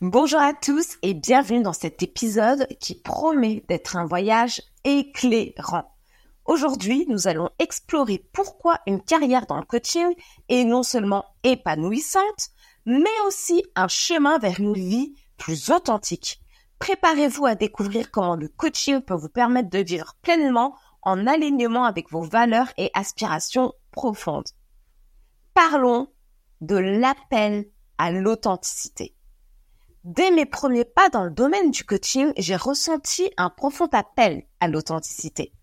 Bonjour à tous et bienvenue dans cet épisode qui promet d'être un voyage éclairant. Aujourd'hui, nous allons explorer pourquoi une carrière dans le coaching est non seulement épanouissante, mais aussi un chemin vers une vie plus authentique. Préparez-vous à découvrir comment le coaching peut vous permettre de vivre pleinement en alignement avec vos valeurs et aspirations profondes. Parlons de l'appel à l'authenticité. Dès mes premiers pas dans le domaine du coaching, j'ai ressenti un profond appel à l'authenticité.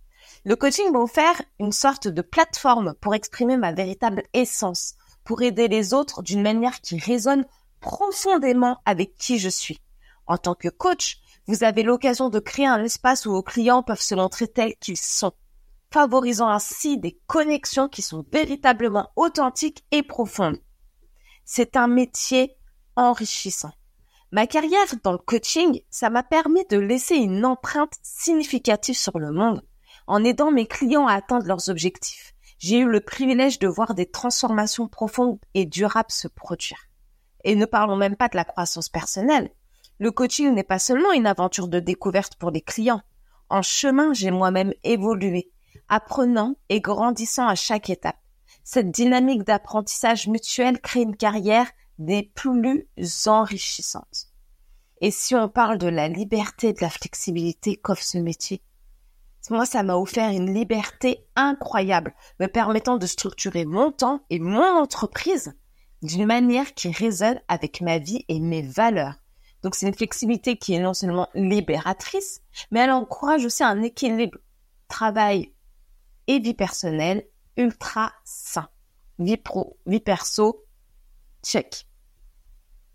Le coaching m'a offert une sorte de plateforme pour exprimer ma véritable essence, pour aider les autres d'une manière qui résonne profondément avec qui je suis. En tant que coach, vous avez l'occasion de créer un espace où vos clients peuvent se montrer tels qu'ils sont, favorisant ainsi des connexions qui sont véritablement authentiques et profondes. C'est un métier enrichissant. Ma carrière dans le coaching, ça m'a permis de laisser une empreinte significative sur le monde en aidant mes clients à atteindre leurs objectifs. J'ai eu le privilège de voir des transformations profondes et durables se produire. Et ne parlons même pas de la croissance personnelle. Le coaching n'est pas seulement une aventure de découverte pour les clients. En chemin, j'ai moi-même évolué, apprenant et grandissant à chaque étape. Cette dynamique d'apprentissage mutuel crée une carrière des plus enrichissantes. Et si on parle de la liberté, de la flexibilité qu'offre ce métier, moi, ça m'a offert une liberté incroyable, me permettant de structurer mon temps et mon entreprise d'une manière qui résonne avec ma vie et mes valeurs. Donc, c'est une flexibilité qui est non seulement libératrice, mais elle encourage aussi un équilibre travail et vie personnelle ultra sain. Vie pro, vie perso, check.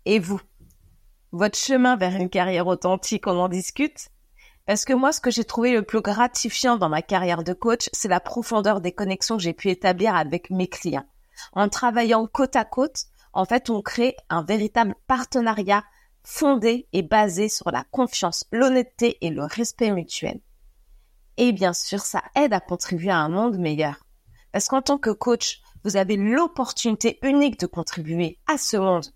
Et vous? Votre chemin vers une carrière authentique, on en discute? Parce que moi, ce que j'ai trouvé le plus gratifiant dans ma carrière de coach, c'est la profondeur des connexions que j'ai pu établir avec mes clients. En travaillant côte à côte, en fait, on crée un véritable partenariat fondé et basé sur la confiance, l'honnêteté et le respect mutuel. Et bien sûr, ça aide à contribuer à un monde meilleur. Parce qu'en tant que coach, vous avez l'opportunité unique de contribuer à ce monde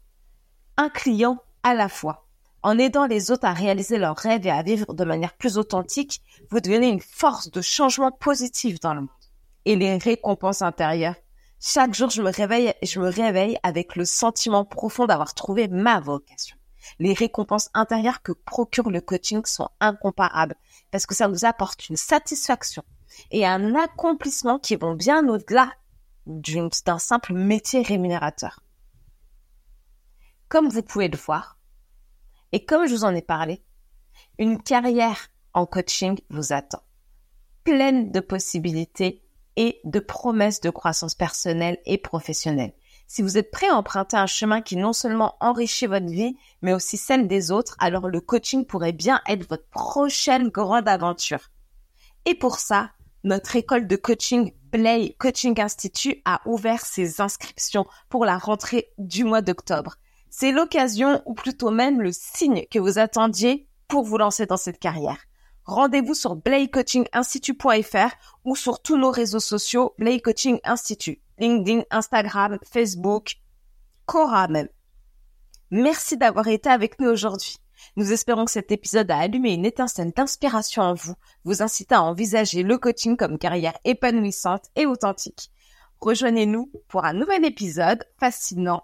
un client à la fois. En aidant les autres à réaliser leurs rêves et à vivre de manière plus authentique, vous devenez une force de changement positif dans le monde. Et les récompenses intérieures. Chaque jour, je me réveille, je me réveille avec le sentiment profond d'avoir trouvé ma vocation. Les récompenses intérieures que procure le coaching sont incomparables parce que ça nous apporte une satisfaction et un accomplissement qui vont bien au-delà d'un simple métier rémunérateur comme vous pouvez le voir, et comme je vous en ai parlé, une carrière en coaching vous attend, pleine de possibilités et de promesses de croissance personnelle et professionnelle. Si vous êtes prêt à emprunter un chemin qui non seulement enrichit votre vie, mais aussi celle des autres, alors le coaching pourrait bien être votre prochaine grande aventure. Et pour ça, notre école de coaching Play Coaching Institute a ouvert ses inscriptions pour la rentrée du mois d'octobre. C'est l'occasion, ou plutôt même le signe que vous attendiez pour vous lancer dans cette carrière. Rendez-vous sur blaycoachinginstitute.fr ou sur tous nos réseaux sociaux Blay Coaching LinkedIn, Instagram, Facebook, Cora même. Merci d'avoir été avec nous aujourd'hui. Nous espérons que cet épisode a allumé une étincelle d'inspiration en vous, vous incitant à envisager le coaching comme carrière épanouissante et authentique. Rejoignez-nous pour un nouvel épisode fascinant